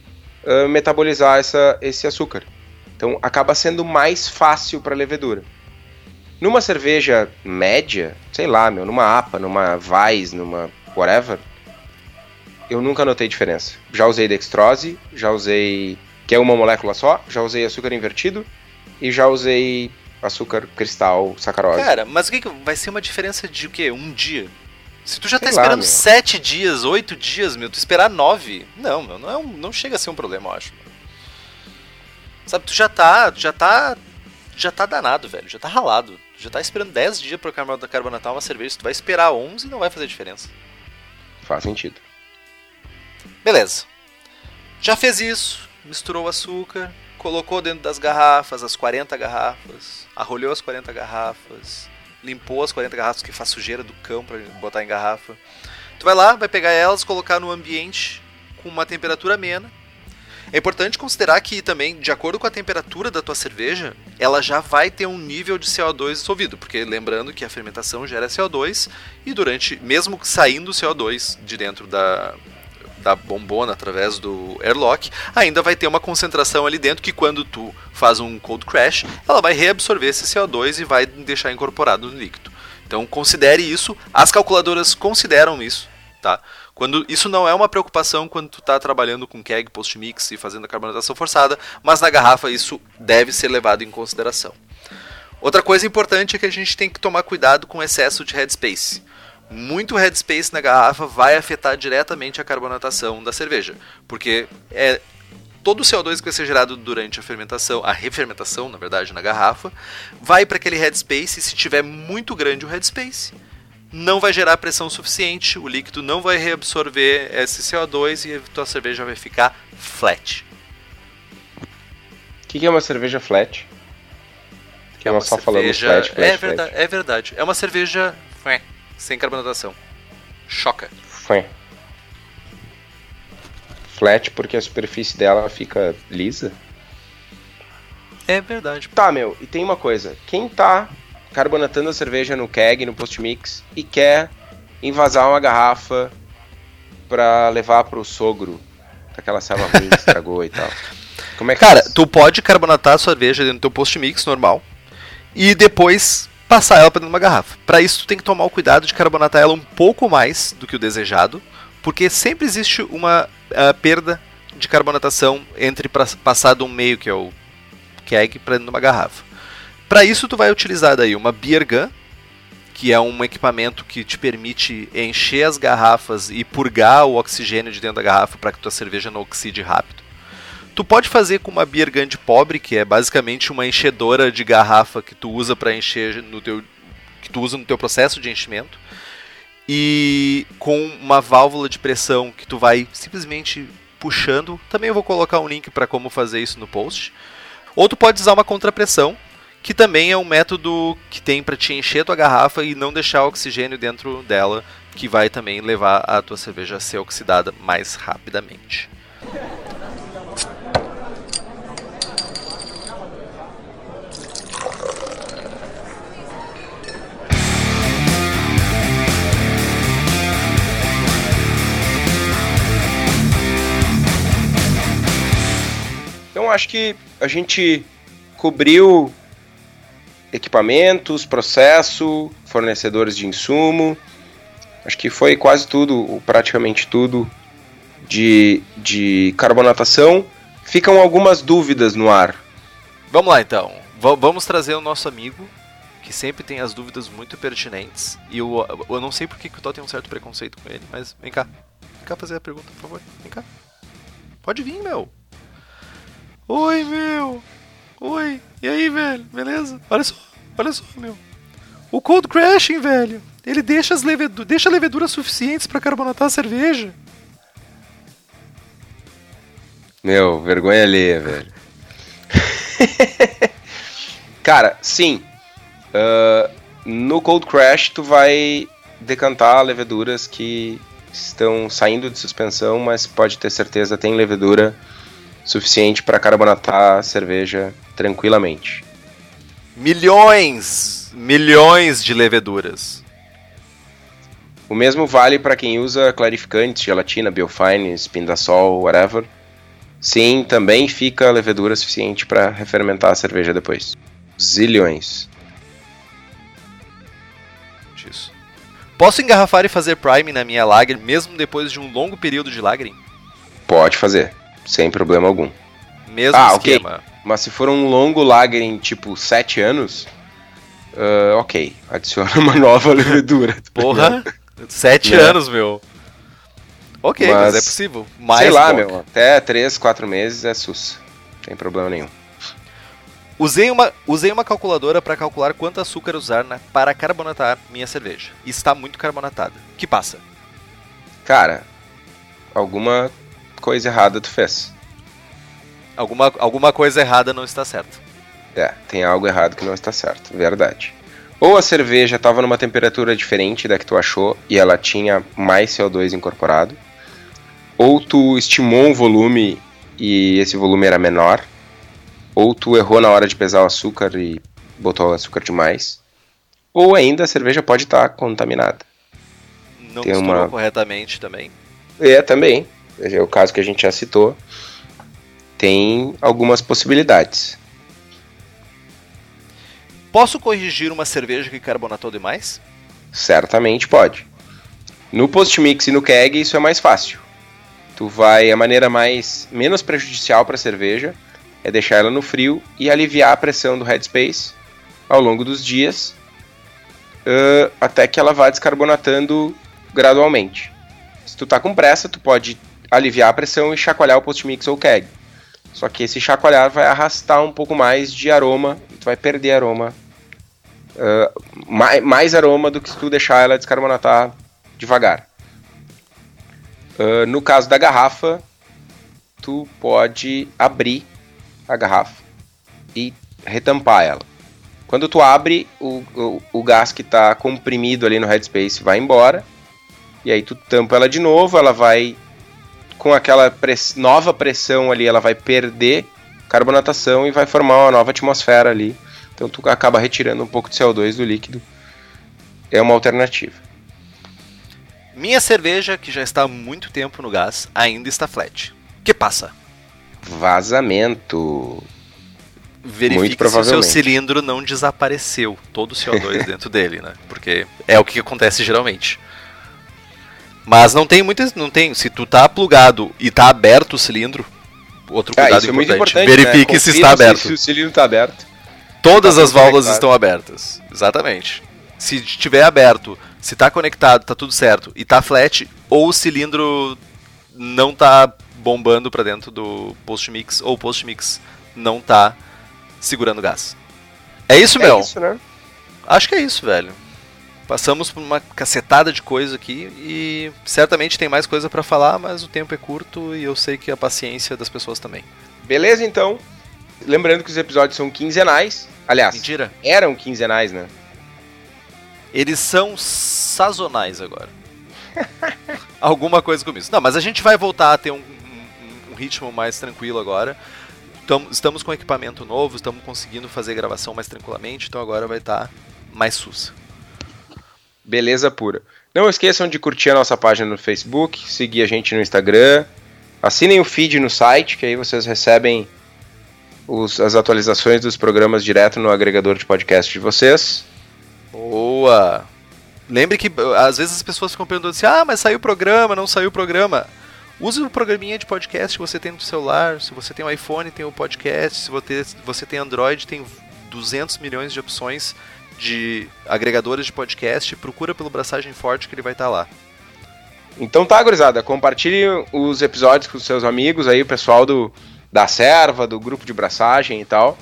uh, metabolizar essa, esse açúcar. Então acaba sendo mais fácil para a levedura. Numa cerveja média, sei lá, meu, numa APA, numa Weiss, numa whatever, eu nunca notei diferença. Já usei dextrose, já usei que é uma molécula só, já usei açúcar invertido e já usei açúcar cristal, sacarose. Cara, mas o que, que vai ser uma diferença de o quê? Um dia? Se tu já Sei tá esperando lá, sete dias, oito dias, meu, tu esperar nove, não, meu, não, é um, não chega a ser um problema, eu acho. Sabe, tu já tá, já tá, já tá danado, velho, já tá ralado. Tu já tá esperando 10 dias pra carbonatar uma cerveja, se tu vai esperar 11, não vai fazer diferença. Faz sentido. Beleza. Já fez isso, misturou o açúcar, colocou dentro das garrafas, as 40 garrafas, arrolhou as 40 garrafas, limpou as 40 garrafas que faz sujeira do cão para botar em garrafa. Tu vai lá, vai pegar elas, colocar no ambiente com uma temperatura amena. É importante considerar que também, de acordo com a temperatura da tua cerveja, ela já vai ter um nível de CO2 dissolvido, porque lembrando que a fermentação gera CO2 e durante, mesmo saindo CO2 de dentro da, da bombona através do airlock, ainda vai ter uma concentração ali dentro que quando tu faz um cold crash, ela vai reabsorver esse CO2 e vai deixar incorporado no líquido. Então considere isso, as calculadoras consideram isso, tá? Quando isso não é uma preocupação quando tu está trabalhando com keg, post-mix e fazendo a carbonatação forçada, mas na garrafa isso deve ser levado em consideração. Outra coisa importante é que a gente tem que tomar cuidado com excesso de headspace muito headspace na garrafa vai afetar diretamente a carbonatação da cerveja, porque é todo o CO2 que vai ser gerado durante a fermentação, a refermentação, na verdade, na garrafa, vai para aquele headspace e se tiver muito grande o headspace, não vai gerar pressão suficiente, o líquido não vai reabsorver esse CO2 e a tua cerveja vai ficar flat. O que, que é uma cerveja flat? Que é uma só cerveja... falando flat, flat, é, flat. Verdade, é verdade. É uma cerveja sem carbonatação. Choca. Foi. Flat porque a superfície dela fica lisa. É verdade. Tá, meu, e tem uma coisa. Quem tá carbonatando a cerveja no keg, no post-mix, e quer invasar uma garrafa pra levar pro sogro, aquela selva ruim que estragou e tal. Como é que Cara, faz? tu pode carbonatar a cerveja dentro do teu post-mix normal, e depois passar ela para dentro de uma garrafa. Para isso, tu tem que tomar o cuidado de carbonatar ela um pouco mais do que o desejado, porque sempre existe uma uh, perda de carbonatação entre passar de um meio que é o keg para dentro de uma garrafa. Para isso tu vai utilizar daí uma beer gun, que é um equipamento que te permite encher as garrafas e purgar o oxigênio de dentro da garrafa para que tua cerveja não oxide rápido. Tu pode fazer com uma beer gun de pobre, que é basicamente uma enchedora de garrafa que tu usa para encher no teu que tu usa no teu processo de enchimento. E com uma válvula de pressão que tu vai simplesmente puxando. Também eu vou colocar um link para como fazer isso no post. Ou tu pode usar uma contrapressão, que também é um método que tem para te encher tua garrafa e não deixar oxigênio dentro dela, que vai também levar a tua cerveja a ser oxidada mais rapidamente. Então acho que a gente cobriu equipamentos, processo, fornecedores de insumo. Acho que foi quase tudo, praticamente tudo de, de carbonatação. Ficam algumas dúvidas no ar. Vamos lá então. V vamos trazer o nosso amigo, que sempre tem as dúvidas muito pertinentes. E eu, eu não sei porque que o Tó tem um certo preconceito com ele, mas vem cá. Vem cá fazer a pergunta, por favor. Vem cá. Pode vir, meu. Oi, meu. Oi. E aí, velho? Beleza? Olha só. Olha só, meu. O cold crashing, velho. Ele deixa as levedu deixa leveduras suficientes para carbonatar a cerveja. Meu, vergonha alheia, velho. Cara, sim. Uh, no Cold Crash, tu vai decantar leveduras que estão saindo de suspensão, mas pode ter certeza tem levedura suficiente para carbonatar a cerveja tranquilamente. Milhões, milhões de leveduras. O mesmo vale para quem usa clarificantes, gelatina, biofine, spindasol, whatever. Sim, também fica levedura suficiente para refermentar a cerveja depois. Zilhões. Isso. Posso engarrafar e fazer prime na minha lager mesmo depois de um longo período de lagering? Pode fazer, sem problema algum. Mesmo ah, esquema. Okay. Mas se for um longo lagering, tipo 7 anos, uh, ok, adiciona uma nova levedura. Tá Porra, 7 né? anos, meu. Ok, mas, mas é possível. Mais sei lá, meu, até 3, 4 meses é sus. Sem problema nenhum. Usei uma, usei uma calculadora para calcular quanto açúcar usar na, para carbonatar minha cerveja. Está muito carbonatada. O que passa? Cara, alguma coisa errada tu fez. Alguma, alguma coisa errada não está certo. É, tem algo errado que não está certo, verdade. Ou a cerveja estava numa temperatura diferente da que tu achou e ela tinha mais CO2 incorporado, ou tu estimou um volume e esse volume era menor, ou tu errou na hora de pesar o açúcar e botou o açúcar demais, ou ainda a cerveja pode estar tá contaminada. Não Tem uma... corretamente também. É, também. É o caso que a gente já citou tem algumas possibilidades. Posso corrigir uma cerveja que carbonatou demais? Certamente pode. No post-mix e no keg isso é mais fácil. Tu vai a maneira mais menos prejudicial para a cerveja é deixar ela no frio e aliviar a pressão do headspace ao longo dos dias uh, até que ela vá descarbonatando gradualmente. Se tu tá com pressa, tu pode aliviar a pressão e chacoalhar o post-mix ou keg. Só que esse chacoalhar vai arrastar um pouco mais de aroma, tu vai perder aroma. Uh, mais, mais, aroma do que se tu deixar ela descarbonatar devagar. Uh, no caso da garrafa, tu pode abrir a garrafa e retampar ela. Quando tu abre, o, o, o gás que está comprimido ali no headspace vai embora. E aí tu tampa ela de novo, ela vai com aquela press nova pressão ali, ela vai perder carbonatação e vai formar uma nova atmosfera ali. Então tu acaba retirando um pouco de CO2 do líquido. É uma alternativa. Minha cerveja, que já está há muito tempo no gás, ainda está flat. que passa? Vazamento. Verifique se o seu cilindro não desapareceu, todo o CO2 dentro dele, né? Porque é o que acontece geralmente. Mas não tem muitas. Não tem. Se tu tá plugado e tá aberto o cilindro, outro Ah, cuidado isso é importante. importante. Verifique né? se está aberto. Se o cilindro está aberto. Todas Tá as válvulas estão abertas. Exatamente. Se estiver aberto, se está conectado, tá tudo certo e tá flat, ou o cilindro não tá bombando para dentro do post mix, ou o post mix não tá segurando gás. É isso, É meu. isso, né? Acho que é isso, velho. Passamos por uma cacetada de coisa aqui e certamente tem mais coisa pra falar, mas o tempo é curto e eu sei que a paciência das pessoas também. Beleza, então. Lembrando que os episódios são quinzenais. Aliás, Mentira. eram quinzenais, né? Eles são sazonais agora. Alguma coisa como isso. Não, mas a gente vai voltar a ter um, um- um ritmo mais tranquilo agora. Tamo- estamos com equipamento novo, estamos conseguindo fazer gravação mais tranquilamente, então agora vai estar mais sussa. Beleza pura. Não esqueçam de curtir a nossa página no Facebook, seguir a gente no Instagram, assinem o feed no site, que aí vocês recebem os- as atualizações dos programas direto no agregador de podcast de vocês. Boa! Lembre que às vezes as pessoas ficam perguntando assim: ah, mas saiu o programa, não saiu o programa. Use o programinha de podcast que você tem no celular. Se você tem um iPhone, tem o podcast. Se você, você tem Android, tem 200 milhões de opções de agregadores de podcast. Procura pelo Braçagem Forte que ele vai estar lá. Então tá, gurizada, compartilhe os episódios com os seus amigos aí, o pessoal do da serva, do grupo de braçagem e tal.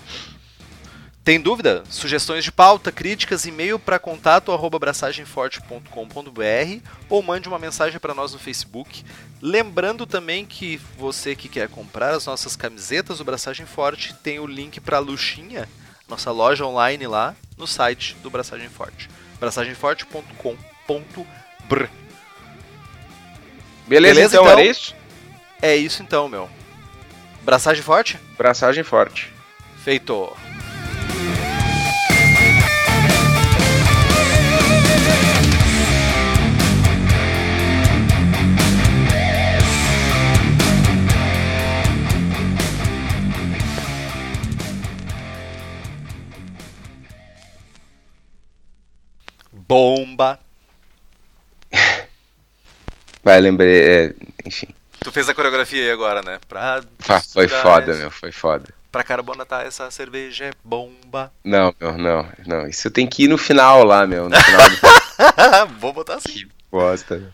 Tem dúvida? Sugestões de pauta, críticas, e-mail para contato arroba braçagemforte.com.br ou mande uma mensagem para nós no Facebook. Lembrando também que você que quer comprar as nossas camisetas do Braçagem Forte tem o link para a Luxinha, nossa loja online lá no site do Braçagem Forte. braçagemforte.com.br Beleza, Beleza, então, então? era isso? É isso então, meu. Braçagem Forte? Braçagem forte. Feito. Bomba. Vai, lembrei, é, enfim. Tu fez a coreografia aí agora, né? Pra, Foi foda, meu, foi foda. Pra carbonatar essa cerveja é bomba. Não, meu, não, não. Isso tem que ir no final lá, meu. No final do Vou botar assim. que bosta. meu.